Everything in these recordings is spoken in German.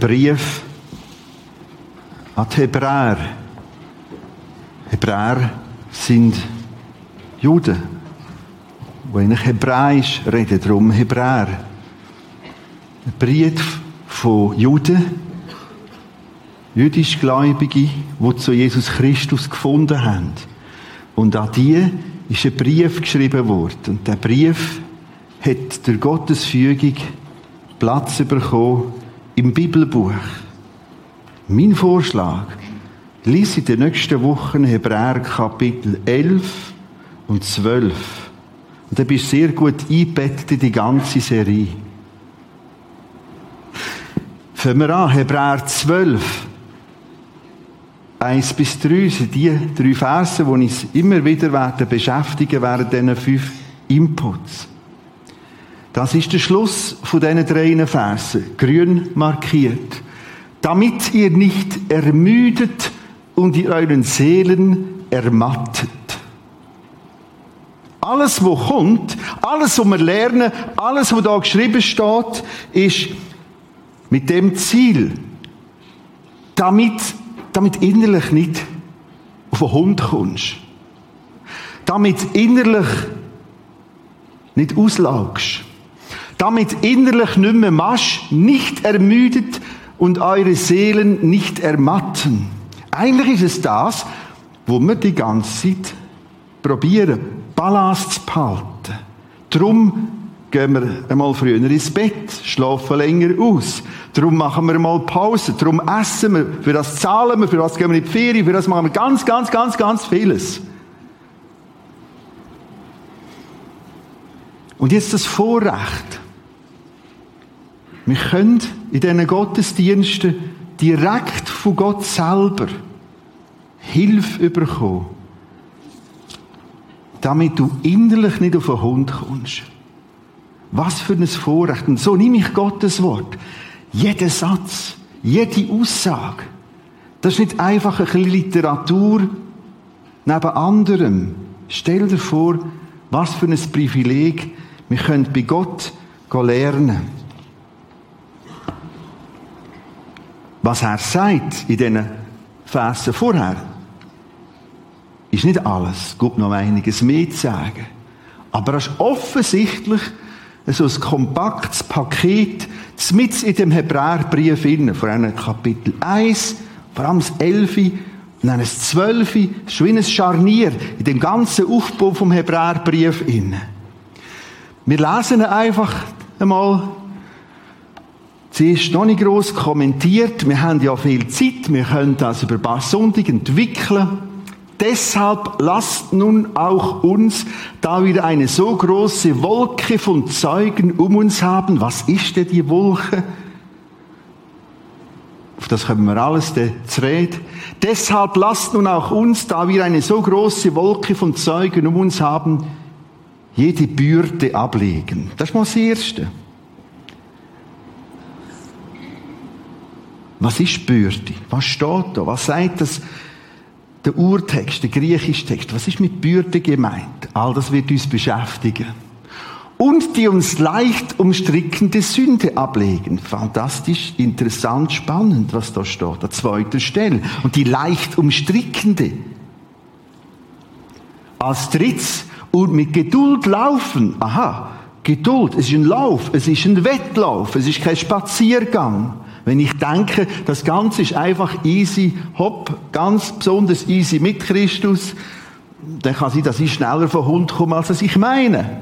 Brief an die Hebräer. Hebräer sind Juden, die eigentlich Hebräisch reden, darum Hebräer. Ein Brief von Juden, jüdischgläubige, die zu Jesus Christus gefunden haben. Und an die ist ein Brief geschrieben worden. Und der Brief hat der Gottesfügung Platz bekommen im Bibelbuch. Mein Vorschlag, lies in den nächsten Wochen Hebräer Kapitel 11 und 12. Und dann bist du sehr gut eingebettet in die ganze Serie. Fangen wir an, Hebräer 12. 1 bis 3 sind die drei Verse, die uns immer wieder werden beschäftigen während diesen fünf Inputs. Das ist der Schluss von diesen drei Versen, grün markiert. Damit ihr nicht ermüdet und ihr euren Seelen ermattet. Alles, was kommt, alles, was wir lernen, alles, was da geschrieben steht, ist mit dem Ziel, damit, damit innerlich nicht auf den Hund kommst. Damit innerlich nicht auslagst. Damit innerlich nicht mehr machst, nicht ermüdet und eure Seelen nicht ermatten. Eigentlich ist es das, wo wir die ganze Zeit probieren, Ballast zu behalten. Drum gehen wir einmal früher ins Bett, schlafen länger aus. Darum machen wir mal Pause. Darum essen wir. Für das zahlen wir. Für das gehen wir in die Ferien. Für das machen wir ganz, ganz, ganz, ganz vieles. Und jetzt das Vorrecht. Wir können in diesen Gottesdiensten direkt von Gott selber Hilfe bekommen, damit du innerlich nicht auf den Hund kommst. Was für ein Vorrecht. Und so nehme ich Gottes Wort. Jeder Satz, jede Aussage. Das ist nicht einfach ein bisschen Literatur neben anderem. Stell dir vor, was für ein Privileg wir können bei Gott lernen. Was er sagt in diesen Versen vorher, ist nicht alles. Es gibt noch einiges mehr zu sagen. Aber es ist offensichtlich so ein kompaktes Paket, mit in dem Hebräerbrief inne, vor einem Kapitel 1, vor allem das 11, und dann das 12, das ist wie ein Scharnier in dem ganzen Aufbau vom Hebräerbrief inne. Wir lesen einfach einmal, sie ist noch nicht gross kommentiert, wir haben ja viel Zeit, wir können das über ein paar Sonntage entwickeln. Deshalb lasst nun auch uns, da wir eine so große Wolke von Zeugen um uns haben, was ist denn die Wolke? Auf das können wir alles reden. Deshalb lasst nun auch uns, da wir eine so große Wolke von Zeugen um uns haben, jede Bürde ablegen. Das ist mal das Erste. Was ist Bürde? Was steht da? Was sagt das? der Urtext, der griechische Text, was ist mit Bürde gemeint? All das wird uns beschäftigen. Und die uns leicht umstrickende Sünde ablegen. Fantastisch, interessant, spannend, was da steht, an zweiter Stelle. Und die leicht umstrickende. Als drittes, und mit Geduld laufen. Aha, Geduld, es ist ein Lauf, es ist ein Wettlauf, es ist kein Spaziergang. Wenn ich denke, das Ganze ist einfach easy, hopp, ganz besonders easy mit Christus, dann kann sein, dass ich schneller vom Hund komme, als ich meine.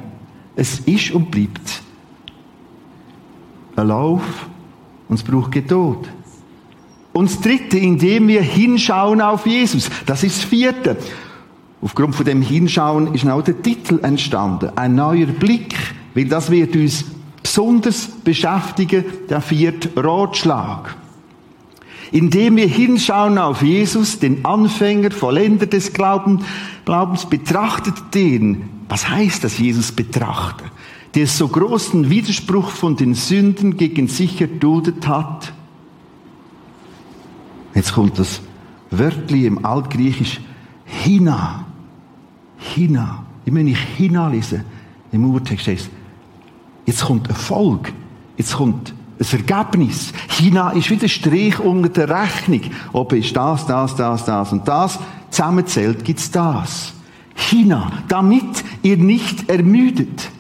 Es ist und bleibt ein Lauf und es braucht Geduld. Und das Dritte, indem wir hinschauen auf Jesus. Das ist das Vierte. Aufgrund von dem Hinschauen ist auch der Titel entstanden. Ein neuer Blick, weil das wird uns besonders beschäftigen, der vierte Ratschlag. Indem wir hinschauen auf Jesus, den Anfänger, Vollender des Glaubens, betrachtet den, was heißt das, Jesus betrachten, der so großen Widerspruch von den Sünden gegen sich erduldet hat. Jetzt kommt das Wörtli im Altgriechisch, Hina. Hina. Immer wenn ich Hina lese, im Urtext heißt Jetzt kommt Erfolg. Jetzt kommt ein Ergebnis. China ist wieder Strich unter der Rechnung. Ob ist das, das, das, das und das zusammenzählt, gibt's das. China, damit ihr nicht ermüdet,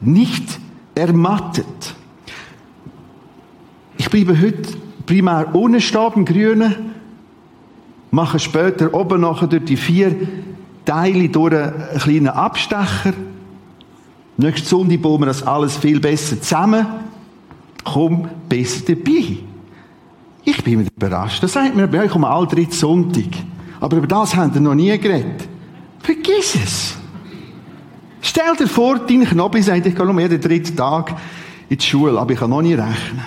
nicht ermattet. Ich bleibe heute primär ohne Stab im Grünen, mache später oben nachher durch die vier Teile durch einen kleinen Abstecher. Nächste Sonntag bauen wir das alles viel besser zusammen. Komm besser dabei. Ich bin überrascht. Das sagt mir bei euch um all dritten Sonntag. Aber über das haben wir noch nie geredet. Vergiss es. Stell dir vor, dein Knobel sagt, ich gehe nur jeden dritten Tag in die Schule, aber ich kann noch nie rechnen.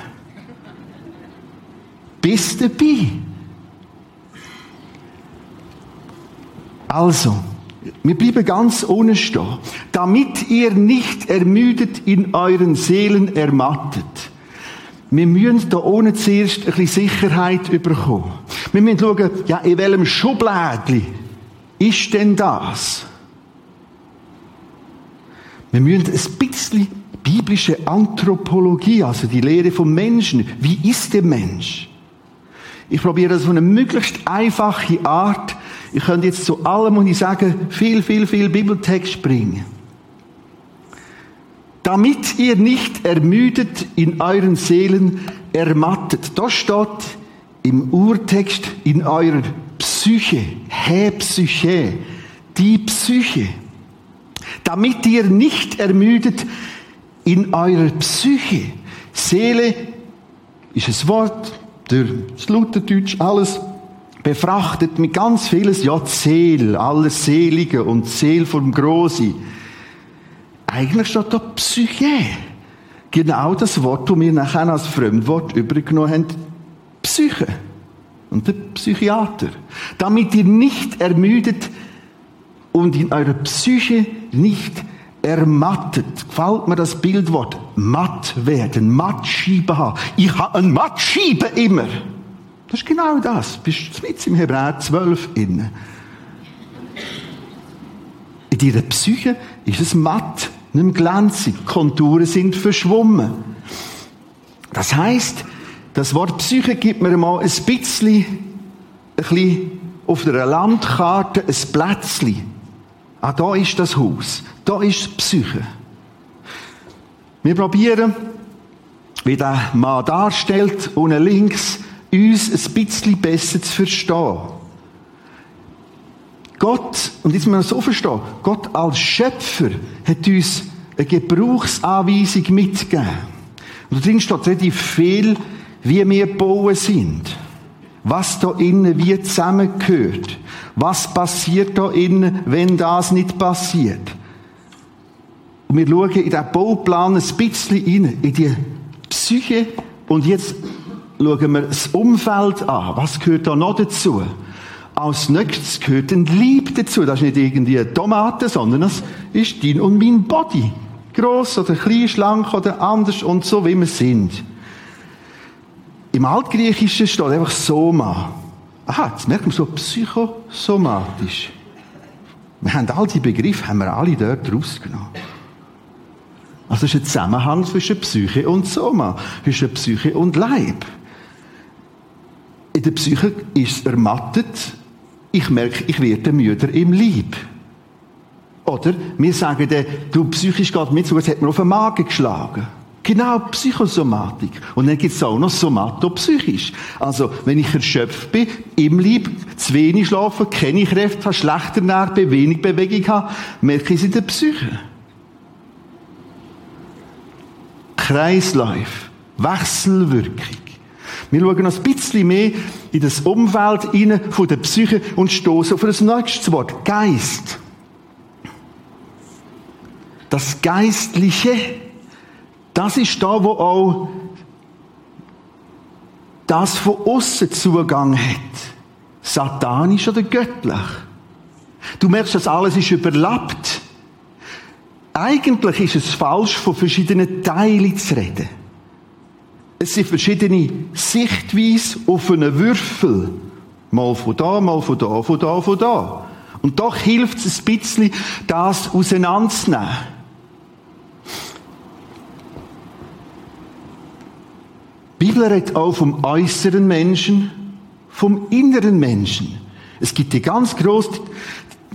Bist dabei. Also, wir bleiben ganz ohne stehen. Damit ihr nicht ermüdet in euren Seelen ermattet. Wir müssen da ohne zuerst ein bisschen Sicherheit bekommen. Wir müssen schauen, ja, in welchem Schublädchen ist denn das? Wir müssen ein bisschen biblische Anthropologie, also die Lehre vom Menschen. Wie ist der Mensch? Ich probiere das auf eine möglichst einfache Art. Ich könnte jetzt zu allem, und ich sage, viel, viel, viel Bibeltext bringen. Damit ihr nicht ermüdet in euren Seelen ermattet. Da steht im Urtext in eurer Psyche, Hä Psyche, die Psyche. Damit ihr nicht ermüdet in eurer Psyche. Seele ist ein Wort, das Lutherdeutsch alles befrachtet mit ganz vieles, ja, Seel, alles Selige und Seel vom Große. Eigentlich steht da Psyche. Genau das Wort, das wir nachher als Fremdwort übergenommen haben, Psyche. Und der Psychiater. Damit ihr nicht ermüdet und in eurer Psyche nicht ermattet. Gefällt mir das Bildwort? Matt werden, Mattschiebe haben. Ich habe ein Mattschiebe immer. Das ist genau das. Bist du mit im Hebräer 12 inne. In deiner Psyche ist es matt, nicht glänzig. Konturen sind verschwommen. Das heißt, das Wort Psyche gibt mir mal ein bisschen, ein bisschen auf der Landkarte ein Plätzchen. Ah, da ist das Haus. Da ist die Psyche. Wir probieren, wie der Mann darstellt, unten links, uns ein bisschen besser zu verstehen. Gott, und jetzt müssen wir so verstehen, Gott als Schöpfer hat uns eine Gebrauchsanweisung mitgegeben. Und da steht relativ viel, wie wir bauen sind. Was da innen wie zusammengehört. Was passiert da innen, wenn das nicht passiert? Und wir schauen in diesen Bauplan ein bisschen rein, in die Psyche. Und jetzt schauen wir das Umfeld an. Was gehört da noch dazu? Als nächstes gehört ein Lieb dazu. Das ist nicht irgendwie eine Tomate, sondern das ist dein und mein Body. Gross oder klein, schlank oder anders und so, wie wir sind. Im Altgriechischen steht einfach Soma. Aha, jetzt merkt man so psychosomatisch. Wir haben all die Begriffe, haben wir alle dort rausgenommen. Also es ist ein Zusammenhang zwischen Psyche und Soma, zwischen Psyche und Leib. In der Psyche ist es ermattet, ich merke, ich werde müder im Leib. Oder wir sagen dann, du psychisch geht mir zu, es hat mir auf den Magen geschlagen. Genau, Psychosomatik. Und dann gibt es auch noch somatopsychisch. Also, wenn ich erschöpft bin, im Leib, zu wenig schlafe, keine Kräfte habe, schlechter Nerven, wenig Bewegung habe, merke ich es in der Psyche. Kreislauf, Wechselwirkung. Wir schauen noch ein bisschen mehr in das Umfeld hinein von der Psyche und stoßen auf das nächste Wort, Geist. Das Geistliche das ist da, wo auch das von außen Zugang hat. Satanisch oder göttlich. Du merkst, dass alles ist überlappt. Eigentlich ist es falsch, von verschiedenen Teilen zu reden. Es sind verschiedene Sichtweisen auf einen Würfel. Mal von da, mal von da, von da, von da. Und doch hilft es ein bisschen, das auseinanderzunehmen. Die Bibel redet auch vom äußeren Menschen, vom inneren Menschen. Es gibt die ganz große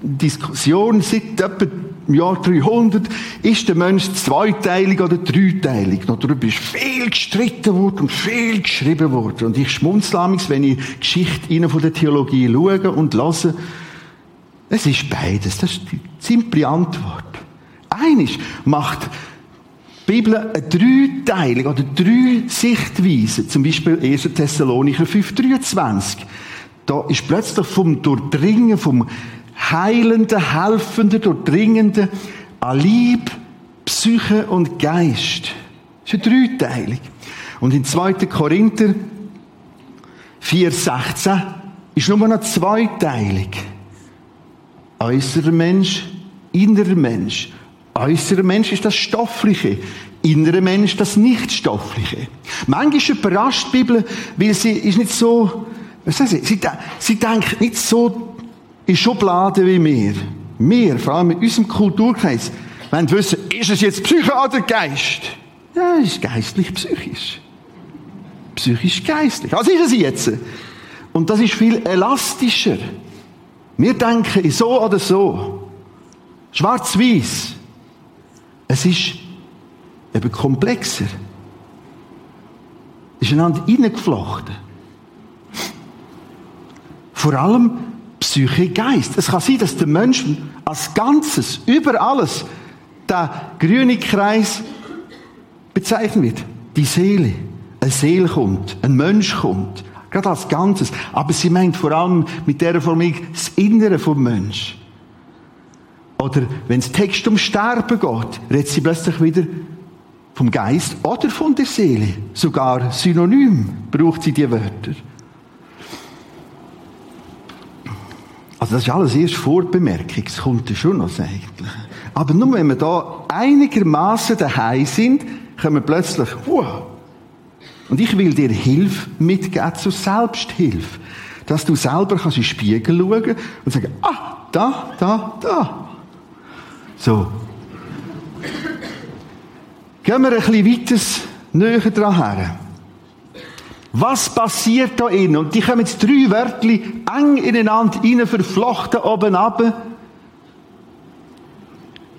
Diskussion seit etwa im Jahr 300, ist der Mensch zweiteilig oder dreiteilig? Darüber ist viel gestritten worden und viel geschrieben worden. Und ich schmunzle wenn ich Geschichte von der Theologie schaue und lasse. Es ist beides. Das ist die simple Antwort. Eines macht die Bibel eine Dreiteilung oder drei Sichtweisen. Zum Beispiel 1. Thessalonicher 5,23. Da ist plötzlich vom Durchdringen, vom heilenden, helfenden, durchdringenden an Lieb, Psyche und Geist. Das ist eine Dreiteilung. Und in 2. Korinther 4,16 ist nur noch zweiteilig. Äußerer Mensch, innerer Mensch. Äußerer Mensch ist das Stoffliche. Innerer Mensch das Nichtstoffliche. Manchmal überrascht die Bibel, weil sie ist nicht so, was sagen sie, sie, sie denkt nicht so in Schubladen wie wir. Wir, vor allem in unserem Kulturkreis, wollen wissen, ist es jetzt Psyche oder Geist? Ja, es ist geistlich-psychisch. Psychisch-geistlich. Was ist es jetzt? Und das ist viel elastischer. Wir denken so oder so. Schwarz-Weiß. Es ist eben komplexer. Es ist einander hineingeflochten. Vor allem Psyche, Geist. Es kann sein, dass der Mensch als Ganzes, über alles, der grüne Kreis bezeichnet wird. Die Seele. Eine Seele kommt, ein Mensch kommt. Gerade als Ganzes. Aber sie meint vor allem mit der Formulierung das Innere vom Mensch. Oder wenn es Text um Sterben geht, redet sie plötzlich wieder vom Geist oder von der Seele. Sogar synonym braucht sie die Wörter. Also das ist alles erst Vorbemerkung, es kommt ja schon noch eigentlich. Aber nur wenn wir da einigermaßen daheim sind, können wir plötzlich, wow. Und ich will dir Hilfe mitgeben zur Selbsthilfe. Dass du selber kannst in den Spiegel schauen und sagen, ah, da, da, da. So. Gehen wir ein bisschen weiter näher dran her. Was passiert da innen? Und die kommen jetzt drei Wörtli eng ineinander rein verflochten oben ab.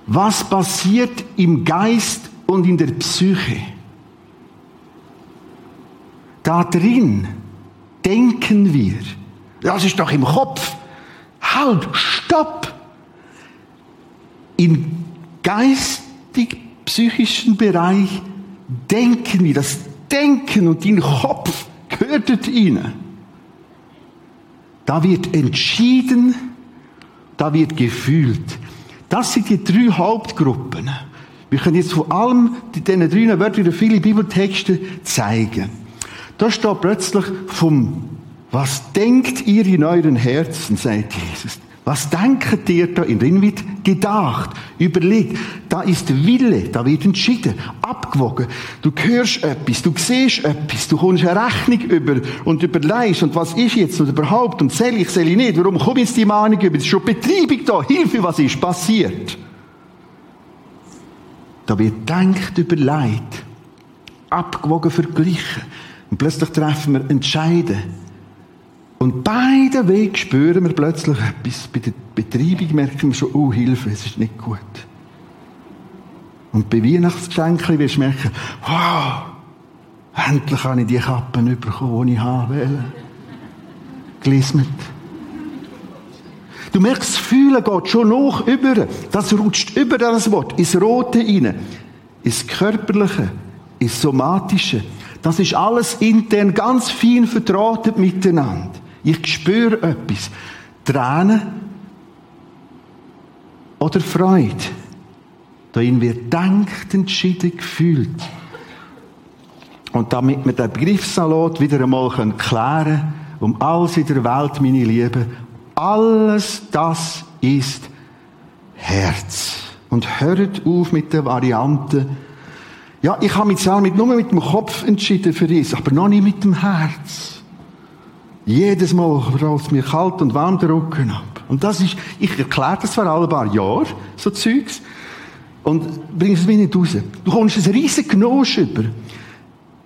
Was passiert im Geist und in der Psyche? Da drin denken wir. Das ist doch im Kopf. Halt, stopp! Im geistig-psychischen Bereich denken wir. Das Denken und dein Kopf gehört ihnen. Da wird entschieden, da wird gefühlt. Das sind die drei Hauptgruppen. Wir können jetzt vor allem diesen drei Wörtern viele Bibeltexte zeigen. Da steht plötzlich vom, was denkt ihr in euren Herzen, sagt Jesus. Was denkt ihr da in drin wird gedacht, überlegt. Da ist Wille, da wird entschieden, abgewogen. Du hörst etwas, du siehst etwas, du kommst eine Rechnung über und überlegst, und was ist jetzt und überhaupt und zähle ich, zähle ich nicht, warum komme ich jetzt die Mahnung über? Es ist schon Betreibung da, Hilfe, was ist passiert? Da wird denkt, überlegt, abgewogen, verglichen. Und plötzlich treffen wir Entscheiden. Und beide Wege spüren wir plötzlich etwas. Bei der Betreibung merken wir schon, oh, Hilfe, es ist nicht gut. Und bei Weihnachtsgeschenken wirst du merken, wow, endlich habe ich die Kappen bekommen, die ich haben will. Gelismet. Du merkst, das Fühlen geht schon noch über. Das rutscht über das Wort, ins Rote rein. Ins Körperliche, ins Somatische. Das ist alles intern ganz fein vertraut miteinander. Ich spüre etwas. Tränen oder Freude. Darin wird denkt, entschieden, gefühlt. Und damit wir den Begriffssalat wieder einmal klären können, um alles in der Welt, meine Lieben, alles das ist Herz. Und hört auf mit der Variante, ja, ich habe mich zwar nur mit dem Kopf entschieden für das, aber noch nicht mit dem Herz. Jedes Mal rollt mir kalt und warm der Rücken ab. Und das ist, ich erkläre das zwar alle paar Jahre, so Zeugs, und bringe es mir nicht raus. Du kommst ein riesen Genosch über.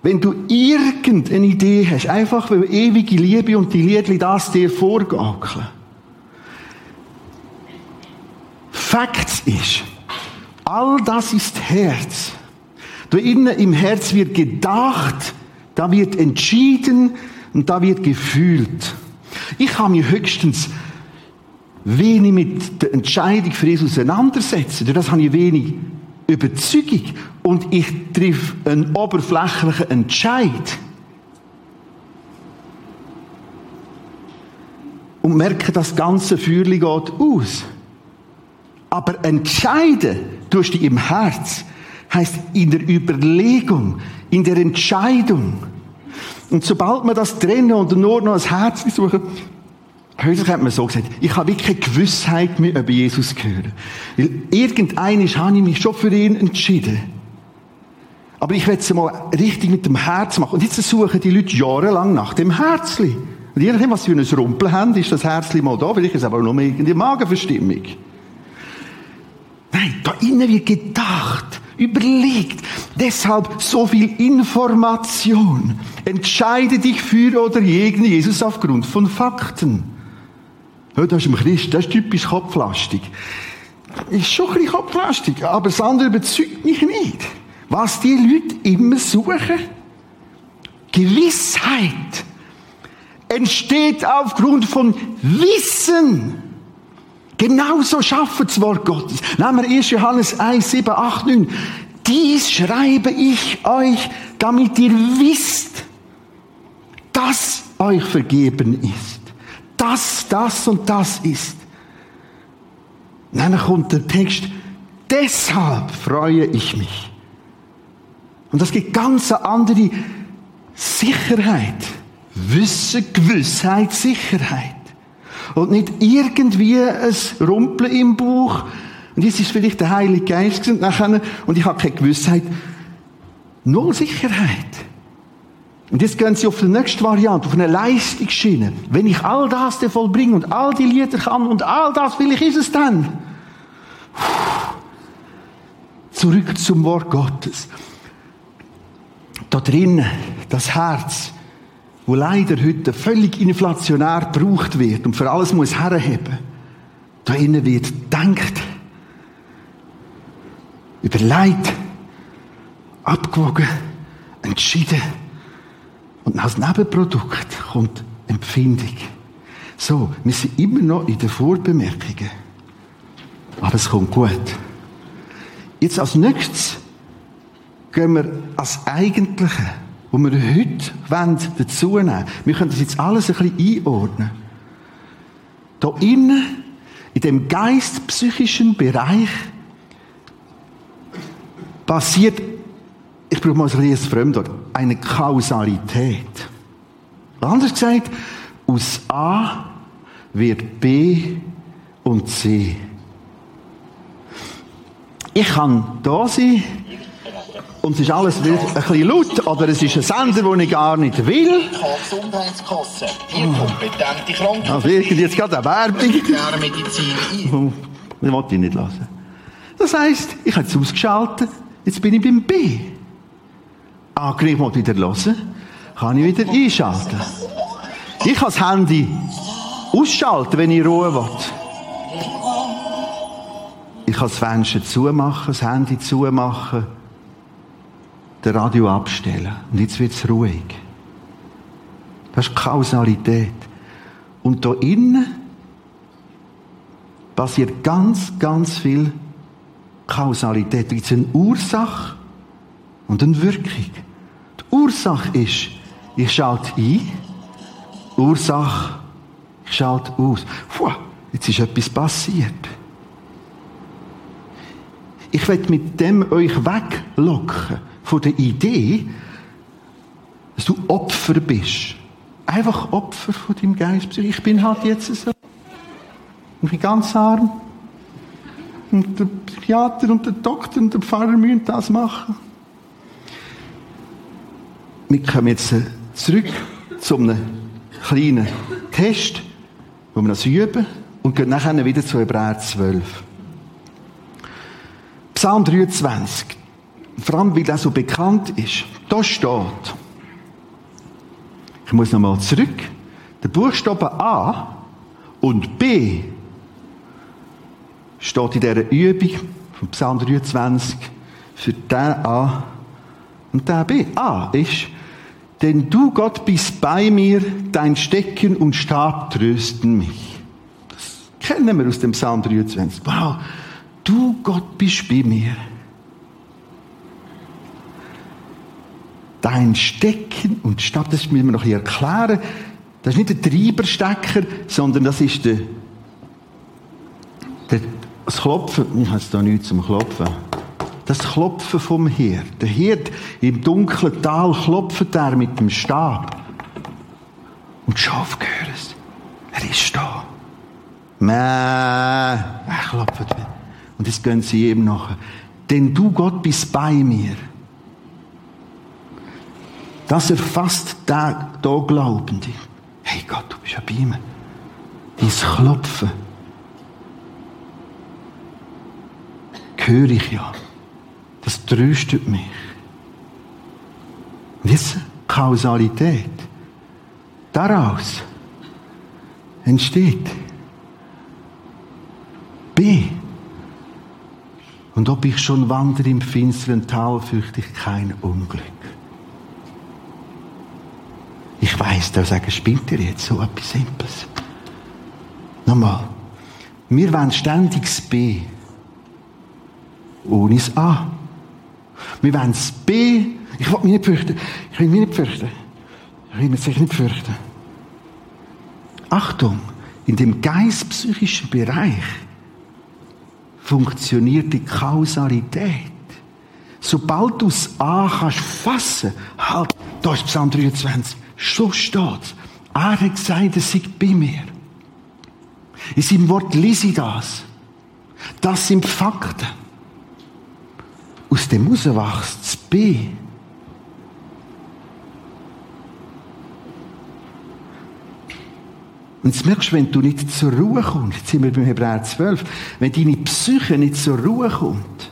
wenn du irgendeine Idee hast, einfach weil ewige Liebe und die Liedli das dir vorgaukeln. Fakt ist, all das ist Herz. Da innen im Herz wird gedacht, da wird entschieden und da wird gefühlt. Ich kann mich höchstens wenig mit der Entscheidung für Jesus auseinandersetzen. Durch das habe ich wenig Überzeugung und ich treffe einen oberflächlichen Entscheid. Und merke, das ganze Feuerli geht aus. Aber entscheiden tust du im Herz. Heißt in der Überlegung, in der Entscheidung. Und sobald man das trennen und nur noch das Herz suchen, Häufig hat man so gesagt, ich habe wirklich keine Gewissheit mehr über Jesus gehört. Weil irgendeines habe ich mich schon für ihn entschieden. Aber ich will es mal richtig mit dem Herz machen. Und jetzt suchen die Leute jahrelang nach dem Herzli. Und je nachdem, was sie für ein Rumpel haben, ist das Herzli mal da. Vielleicht ist es aber nur irgendeine Magenverstimmung. Nein, da innen wird gedacht, überlegt. Deshalb so viel Information. Entscheide dich für oder gegen Jesus aufgrund von Fakten. Ja, das ist ein Christ, das ist typisch kopflastig. Ist schon ein bisschen kopflastig, aber das andere überzeugt mich nicht. Was die Leute immer suchen? Gewissheit entsteht aufgrund von Wissen. Genauso schafft das Wort Gottes. Nehmen wir 1. Johannes 1, 7, 8, 9. Dies schreibe ich euch, damit ihr wisst, dass euch vergeben ist das, das und das ist. dann kommt der Text, deshalb freue ich mich. Und das gibt ganz eine andere Sicherheit. Wissen, Gewissheit, Sicherheit. Und nicht irgendwie ein Rumpeln im Buch. Und jetzt ist vielleicht der Heilige Geist und, ich habe keine Gewissheit. Null Sicherheit. Und jetzt gehen sie auf die nächste Variante, auf eine Leistungsschiene. Wenn ich all das vollbringe und all die Lieder kann und all das will ich, ist es dann. Zurück zum Wort Gottes. Da drinnen, das Herz, wo leider heute völlig inflationär gebraucht wird und für alles muss herheben. Da innen wird denkt, überlegt, abgewogen, entschieden und als Nebenprodukt kommt Empfindung. So, wir sind immer noch in den Vorbemerkungen. Aber es kommt gut. Jetzt als nächstes gehen wir als Eigentliche, wo wir heute wollen, dazu nehmen. Wir können das jetzt alles ein bisschen einordnen. Da innen, in dem geistpsychischen Bereich, passiert ich brauche mal ein Fremdwort, eine Kausalität. Anders gesagt, aus A wird B und C. Ich kann da sein und es ist alles ein bisschen laut oder es ist ein Sender, den ich gar nicht will. Gesundheitskasse, die kompetente Krankenpflege. Also irgendwie jetzt gerade eine Werbung. Das wollte ich nicht lassen. Das heisst, ich habe es ausgeschaltet, jetzt bin ich beim B. Angriff mal wieder hören, kann ich wieder einschalten. Ich kann das Handy ausschalten, wenn ich Ruhe will. Ich kann das Fenster zumachen, das Handy zumachen, das Radio abstellen. Und jetzt wird es ruhig. Das ist Kausalität. Und da innen passiert ganz, ganz viel Kausalität. Da gibt es eine Ursache und eine Wirkung. Ursache ist, ich schalte ein. Ursache, ich schalte aus. Puh, jetzt ist etwas passiert. Ich will mit dem euch weglocken von der Idee, dass du Opfer bist. Einfach Opfer von deinem Geist. Ich bin halt jetzt so. Ich bin ganz arm. Und der Psychiater und der Doktor und der Pfarrer müssen das machen wir kommen jetzt äh, zurück zu einem kleinen Test, wo wir das üben und gehen nachher wieder zu Hebräer 12. Psalm 23. vor allem, weil das so bekannt ist. Da steht, ich muss nochmal zurück, der Buchstabe A und B steht in dieser Übung von Psalm 23 für den A und den B. A ist, denn du Gott bist bei mir, dein Stecken und Stab trösten mich. Das kennen wir aus dem Psalm 23. Wow, du Gott bist bei mir. Stecken und Stab, das müssen wir noch erklären. Das ist nicht der Treiberstecker, sondern das ist der, der das Klopfen. Ich habe da nichts zum Klopfen das Klopfen vom Hirt. Der Hirt im dunklen Tal klopft er mit dem Stab. Und die Schafe hören es. Er ist da. Mäh, er klopft wieder. Und jetzt gehen sie ihm nachher. Denn du, Gott, bist bei mir. Das erfasst der da Glaubende. Hey Gott, du bist ja bei mir. Dein Klopfen höre ich ja. Das tröstet mich. Wissen? Kausalität. Daraus entsteht B. Und ob ich schon wandere im finsteren Tal, fürchte ich kein Unglück. Ich weiß, da sagen, spinnt ihr jetzt so etwas Simples? Nochmal. Wir wollen ständig das B ohne das A. Wir wollen das B. Ich will mich nicht fürchten. Ich will mich nicht fürchten. Ich will mich nicht fürchten. Achtung, in dem geistpsychischen Bereich funktioniert die Kausalität. Sobald du das A kannst fassen, halt, da ist Psalm 23, so steht Er hat gesagt, er sei bei mir. In seinem Wort lese ich das. Das sind Fakten aus dem herauswächst, das B. Und jetzt merkst du, wenn du nicht zur Ruhe kommst, jetzt sind wir beim Hebräer 12, wenn deine Psyche nicht zur Ruhe kommt,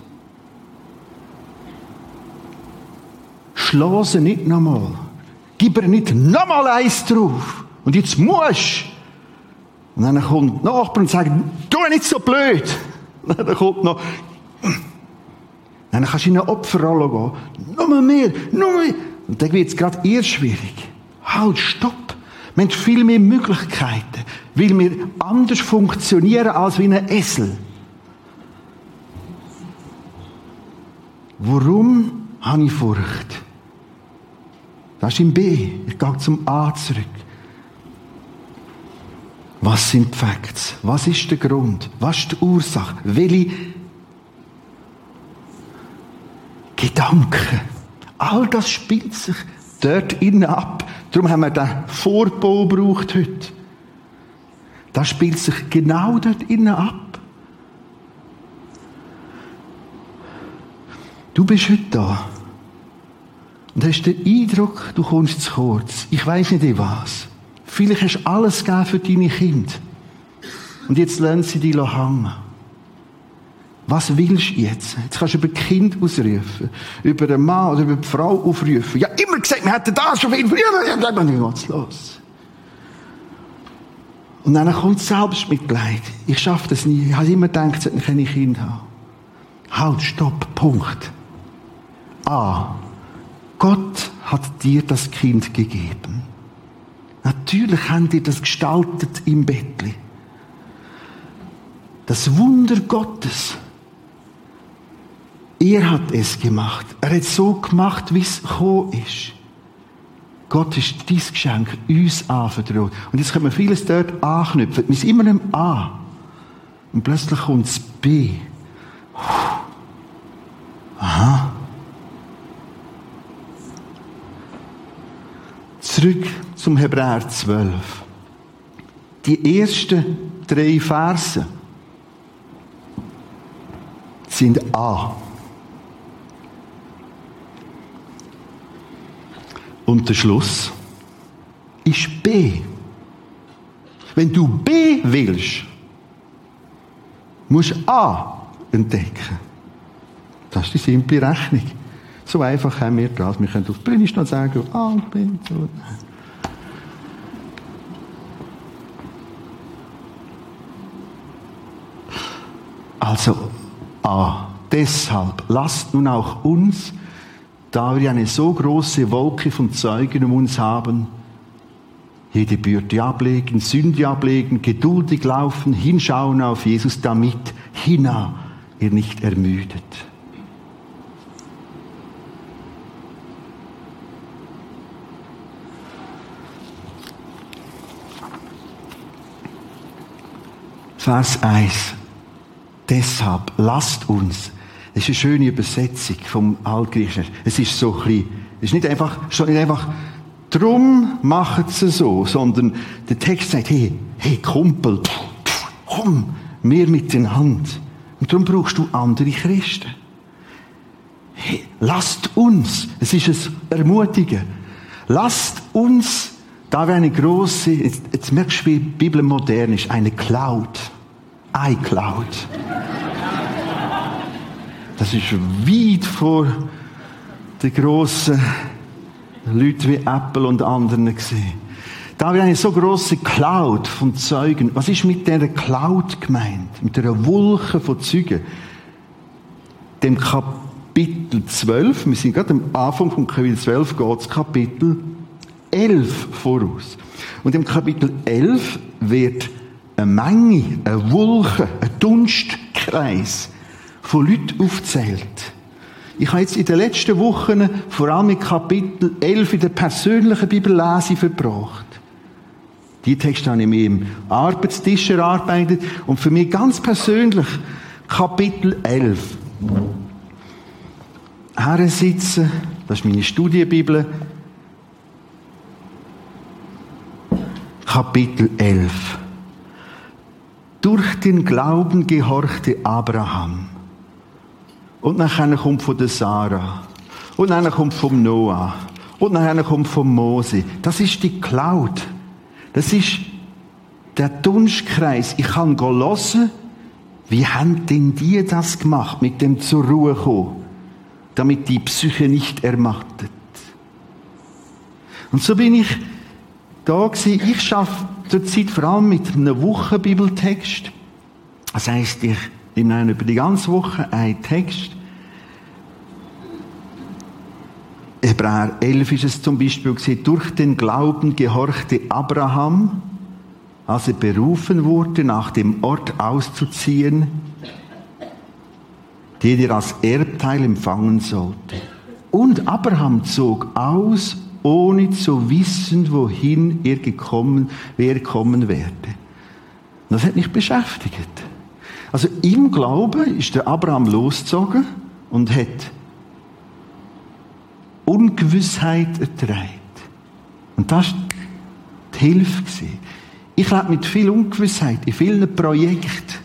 schloss nicht nochmal. Gib ihr nicht nochmal eins drauf. Und jetzt musst Und dann kommt der Nachbar und sagt, tu nicht so blöd. Und dann kommt noch, dann kannst du in eine Opferrolle gehen. Nur mehr, nur mehr. Und dann wird es gerade eher schwierig. Halt, stopp. Wir haben viel mehr Möglichkeiten, weil wir anders funktionieren als wie ein Esel. Warum habe ich Furcht? Das ist im B. Ich gehe zum A zurück. Was sind die Facts? Was ist der Grund? Was ist die Ursache? Welche Gedanken. All das spielt sich dort innen ab. Darum haben wir den Vorbau gebraucht heute. Das spielt sich genau dort innen ab. Du bist heute da und hast den Eindruck, du kommst zu kurz. Ich weiß nicht in was. Vielleicht hast du alles gegeben für deine Kinder. Und jetzt lernen sie dich hängen. Was willst du jetzt? Jetzt kannst du über Kind ausrufen, über einen Mann oder über die Frau aufrufen. Ja, immer gesagt, wir hätten das schon viel früher. Dann geht's los. Und dann kommt Selbstmitleid. Ich schaffe das nie. Ich habe immer gedacht, ich sollte keine Kinder haben. Halt, stopp, Punkt. A. Gott hat dir das Kind gegeben. Natürlich haben dir das gestaltet im Bettli. Das Wunder Gottes er hat es gemacht. Er hat so gemacht, wie es gekommen ist. Gott ist dein Geschenk uns anvertraut. Und jetzt können wir vieles dort anknüpfen. Wir sind immer im A. Und plötzlich kommt das B. Aha. Zurück zum Hebräer 12. Die ersten drei Verse sind A. Und der Schluss ist B. Wenn du B willst, musst du A entdecken. Das ist die simple Rechnung. So einfach haben wir das. Wir können auf die Bühne noch sagen, ah, ich bin so. Also, ah, deshalb lasst nun auch uns, da wir eine so große Wolke von Zeugen um uns haben, jede Bürde ablegen, Sünde ablegen, geduldig laufen, hinschauen auf Jesus, damit hina ihr nicht ermüdet. Vers 1. Deshalb lasst uns. Das ist eine schöne Übersetzung vom Altgriechischen. Es ist so ein es ist nicht einfach, schon nicht einfach, drum machen sie so, sondern der Text sagt, hey, hey, Kumpel, komm, mehr miteinander. Und darum brauchst du andere Christen. Hey, lasst uns, es ist ein Ermutigen, lasst uns, da wäre eine große, jetzt, jetzt merkst du, wie die Bibel modern ist, eine Cloud iCloud. Das ist weit vor den grossen Leuten wie Apple und anderen gesehen. Da haben wir eine so große Cloud von Zeugen. Was ist mit der Cloud gemeint? Mit der Wolke von Zeugen? Dem Kapitel 12, wir sind gerade am Anfang von Kapitel 12, geht es Kapitel 11 voraus. Und im Kapitel 11 wird eine Menge, eine Wolke, ein Dunstkreis von Leuten aufzählt. Ich habe jetzt in den letzten Wochen vor allem mit Kapitel 11 in der persönlichen Bibellese verbracht. Die Texte habe ich mir im Arbeitstisch erarbeitet und für mich ganz persönlich Kapitel 11. Herren sitzen, das ist meine Studienbibel. Kapitel 11. Durch den Glauben gehorchte Abraham. Und nachher kommt von der Sarah. Und dann kommt vom Noah. Und nachher kommt vom Mose. Das ist die Cloud. Das ist der Dunstkreis. Ich kann hören, wie haben denn die das gemacht, mit dem zur Ruhe kommen, damit die Psyche nicht ermattet. Und so bin ich da gewesen. Ich schaffe zurzeit vor allem mit einem Wochenbibeltext. Das heisst, ich nehme über die ganze Woche einen Text. Hebräer 11 ist es zum Beispiel gesehen, durch den Glauben gehorchte Abraham, als er berufen wurde, nach dem Ort auszuziehen, den er als Erbteil empfangen sollte. Und Abraham zog aus ohne zu wissen, wohin er gekommen, wer kommen werde. Das hat mich beschäftigt. Also im Glauben ist der Abraham losgezogen und hat Ungewissheit erträgt. Und das war die Hilfe. Ich lebe mit viel Ungewissheit in vielen Projekten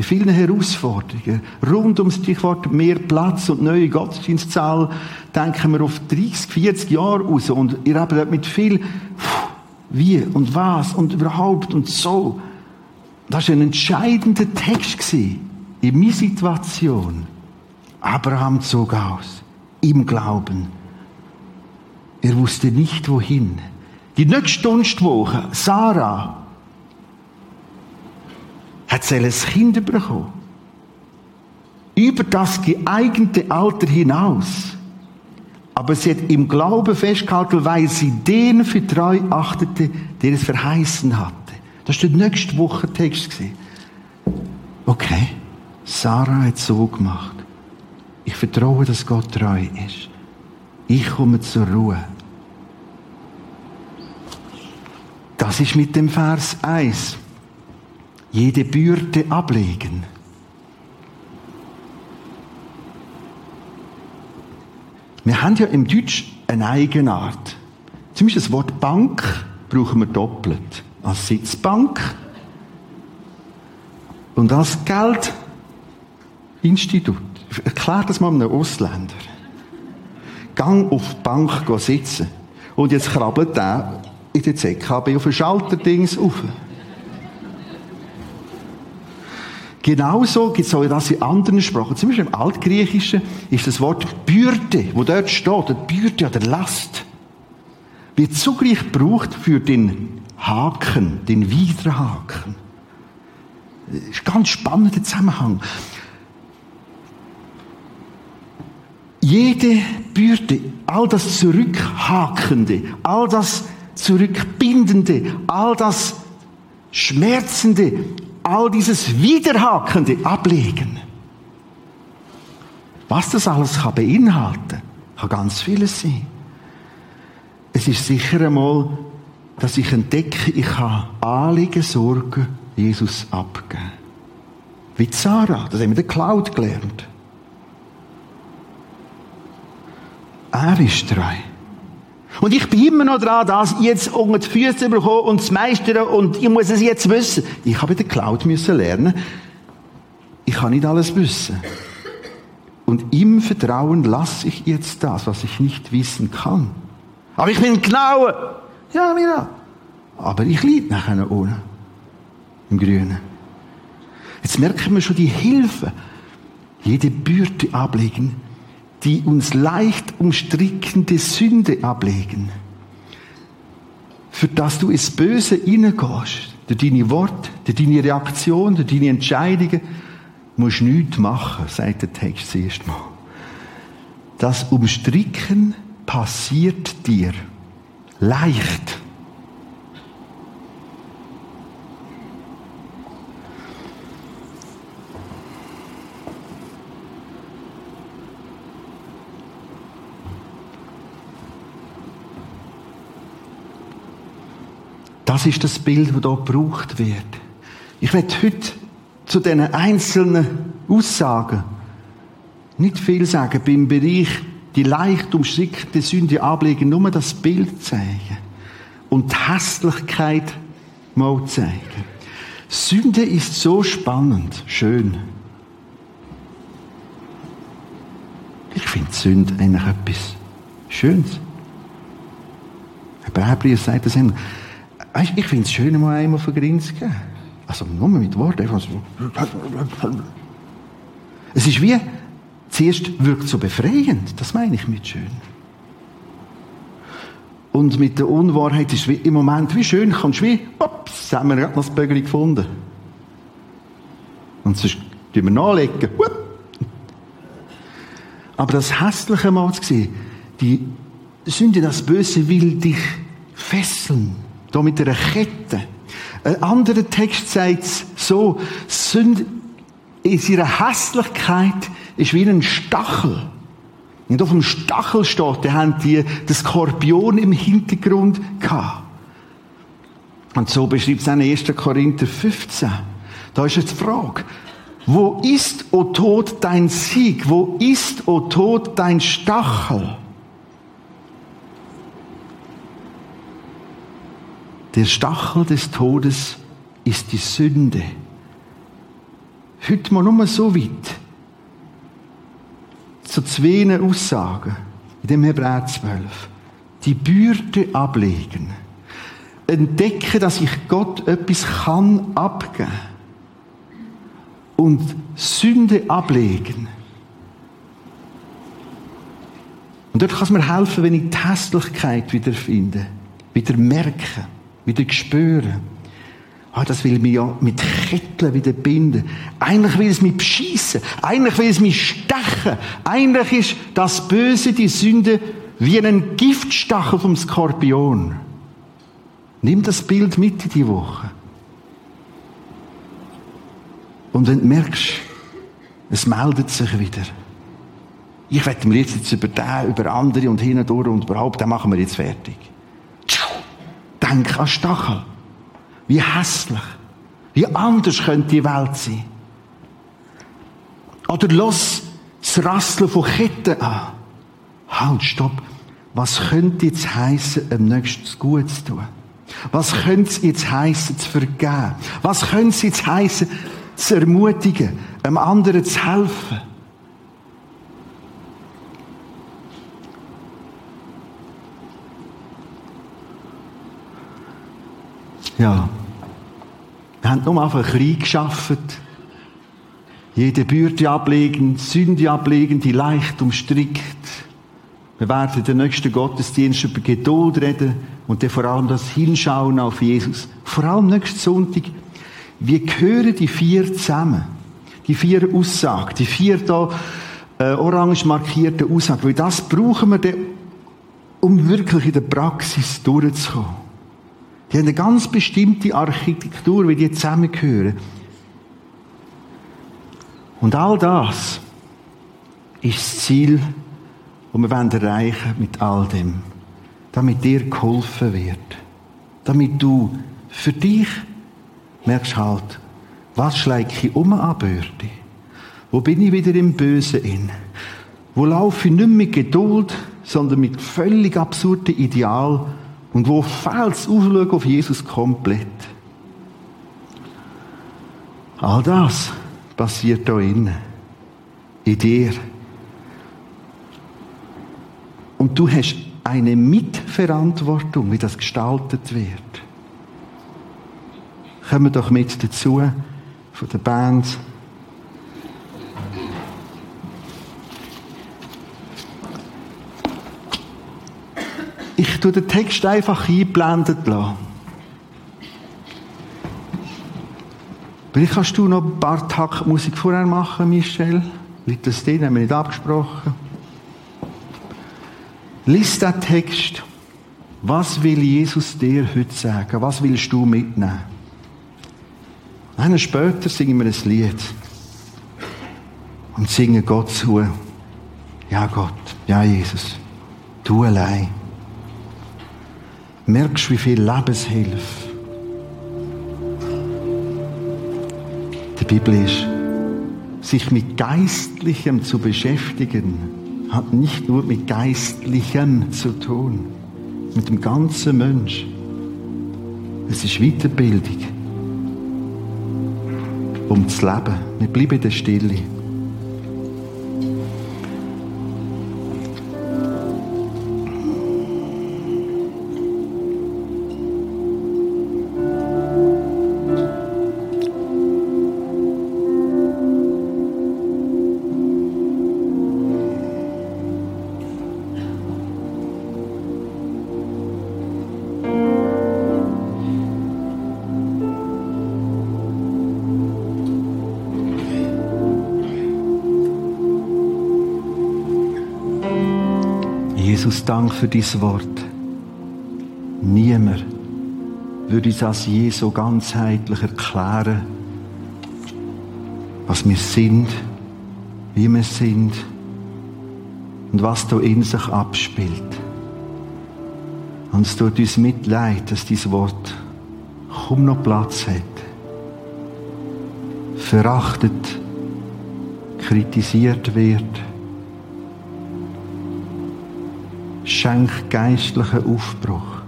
in vielen Herausforderungen. Rund ums Stichwort mehr Platz und neue Gottesdienstzahl denken wir auf 30, 40 Jahre raus. Und ihr habt mit viel wie und was und überhaupt und so. Das war ein entscheidender Text in meiner Situation. Abraham zog aus. Im Glauben. Er wusste nicht wohin. Die nächste Dunstwoche, Sarah, hat sie ein Kind bekommen. Über das geeignete Alter hinaus. Aber sie hat im Glauben festgehalten, weil sie den für treu achtete, der es verheißen hatte. Das war der nächste Wochentext. Okay, Sarah hat so gemacht. Ich vertraue, dass Gott treu ist. Ich komme zur Ruhe. Das ist mit dem Vers 1 jede Bürde ablegen. Wir haben ja im Deutsch eine Eigenart. Zum Beispiel das Wort Bank brauchen wir doppelt. Als Sitzbank und als Geldinstitut. Erklär das mal einem Ausländer. Gang auf die Bank sitzen. Und jetzt krabbelt er in der ZKB auf ein Schalterdings auf. Genauso gibt es auch das in anderen Sprachen. Zum Beispiel im Altgriechischen ist das Wort Bürde, wo dort steht, Bürde oder Last, wird zugleich gebraucht für den Haken, den Widerhaken. Das ist ein ganz spannender Zusammenhang. Jede Bürde, all das Zurückhakende, all das Zurückbindende, all das Schmerzende, all dieses Widerhakende ablegen. Was das alles kann beinhalten, kann ganz vieles sein. Es ist sicher einmal, dass ich entdecke, ich kann Anliegen, Sorgen Jesus abgeben. Wie Sarah, das haben wir der Cloud gelernt. Er ist treu. Und ich bin immer noch dran, das jetzt unter die Füße zu bekommen und zu meistern und ich muss es jetzt wissen. Ich habe in der Cloud müssen lernen. Ich kann nicht alles wissen. Und im Vertrauen lasse ich jetzt das, was ich nicht wissen kann. Aber ich bin genauer. Ja, Mira. Aber ich liege nachher ohne. Im Grünen. Jetzt merken wir schon die Hilfe. Jede Bürde ablegen die uns leicht umstrickende Sünde ablegen, für das du ins Böse hineingehst, durch deine Worte, durch deine Reaktion, durch deine Entscheidungen, musst du nichts machen, sagt der Text zuerst mal. Das Umstricken passiert dir leicht. Das ist das Bild, das hier gebraucht wird. Ich werde heute zu diesen einzelnen Aussagen nicht viel sagen. Beim Bereich die leicht umstrickte Sünde ablegen, nur das Bild zeigen. Und die Hässlichkeit mal zeigen. Sünde ist so spannend, schön. Ich finde Sünde eigentlich etwas Schönes. Hebräerbrief sagt das immer. Weißt, ich finde es schön, mal einmal Grin zu geben. Also nur mit Worten. Es ist wie, zuerst wirkt so befreiend. Das meine ich mit schön. Und mit der Unwahrheit ist es im Moment wie schön, kannst du wie, ups, haben wir gerade noch das Bögeli gefunden. Und sonst tun wir nachlegen. Aber das Hässliche mal zu sehen, die Sünde, das Böse will dich fesseln. Da mit einer Kette. Ein anderer Text sagt es so, Sünde in ihrer Hässlichkeit ist wie ein Stachel. Und auf dem Stachel steht, da haben die den Skorpion im Hintergrund gehabt. Und so beschreibt es in 1. Korinther 15. Da ist jetzt die Frage, wo ist, o Tod, dein Sieg? Wo ist, o Tod, dein Stachel? Der Stachel des Todes ist die Sünde. Heute mal nur so weit. Zu zwei Aussagen in dem Hebräer 12. Die Bürde ablegen. Entdecken, dass ich Gott etwas kann abgeben. Und Sünde ablegen. Und dort kann es mir helfen, wenn ich die Hässlichkeit wiederfinde, wieder merke wieder spüren. Ah, das will mich ja mit Ketteln wieder binden. Eigentlich will es mich beschissen. Eigentlich will es mich stechen. Eigentlich ist das Böse, die Sünde, wie ein Giftstachel vom Skorpion. Nimm das Bild mit in die Woche. Und wenn du merkst, es meldet sich wieder. Ich werde mir jetzt über den, über andere und hin und durch und überhaupt, den machen wir jetzt fertig. Denk an Stachel. Wie hässlich. Wie anders könnte die Welt sein. Oder los das Rasseln von Ketten an. Halt, stopp. Was könnte jetzt heißen, am nächsten gut zu tun? Was könnte es jetzt heißen, zu vergeben? Was könnte es jetzt heißen, zu ermutigen, einem anderen zu helfen? Ja. Wir haben nur einfach klein geschafft. jede Bürde ablegen, Sünde ablegen, die leicht umstrickt. Wir werden den nächsten Gottesdienst über Geduld reden und dann vor allem das Hinschauen auf Jesus. Vor allem nächsten Sonntag. Wir hören die vier zusammen. Die vier Aussagen, die vier da äh, orange markierten Aussagen. Weil das brauchen wir dann, um wirklich in der Praxis durchzukommen. Die haben eine ganz bestimmte Architektur, wie die zusammengehören. Und all das ist das Ziel, das wir erreichen mit all dem. Damit dir geholfen wird. Damit du für dich merkst halt, was schlägt ich um an Bürde? Wo bin ich wieder im Bösen in? Wo laufe ich nicht mit Geduld, sondern mit völlig absurden Ideal und wo fehlt Aufschauen auf Jesus komplett? All das passiert da innen. In dir. Und du hast eine Mitverantwortung, wie das gestaltet wird. Kommen doch mit dazu von der Band. Ich tue den Text einfach einblendet lassen. Vielleicht kannst du noch ein paar Takt Musik vorher machen, Michel. Liegt das drin? Haben wir nicht abgesprochen. Lies den Text. Was will Jesus dir heute sagen? Was willst du mitnehmen? Einen später singen wir ein Lied. Und singen Gott zu. Ja, Gott. Ja, Jesus. Du allein. Merkst, wie viel Lebenshilfe der Bibel ist. Sich mit Geistlichem zu beschäftigen, hat nicht nur mit Geistlichem zu tun, mit dem ganzen Mensch. Es ist Weiterbildung um zu leben. Wir bleiben in der Stille. Jesus, Dank für dein Wort. Niemand würde das je so ganzheitlich erklären, was wir sind, wie wir sind und was da in sich abspielt. Und es tut uns mitleid, dass dieses Wort kaum noch Platz hat. Verachtet, kritisiert wird Schenk geistlichen Aufbruch.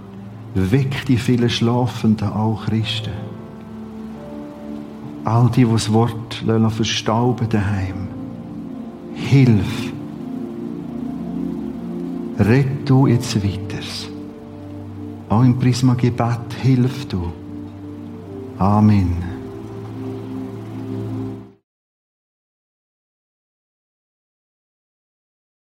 Weck die vielen Schlafenden, auch Christen. All die, die das Wort verstauben daheim. Hilf. Red du jetzt weiter. Auch im Prisma Gebet hilf du. Amen.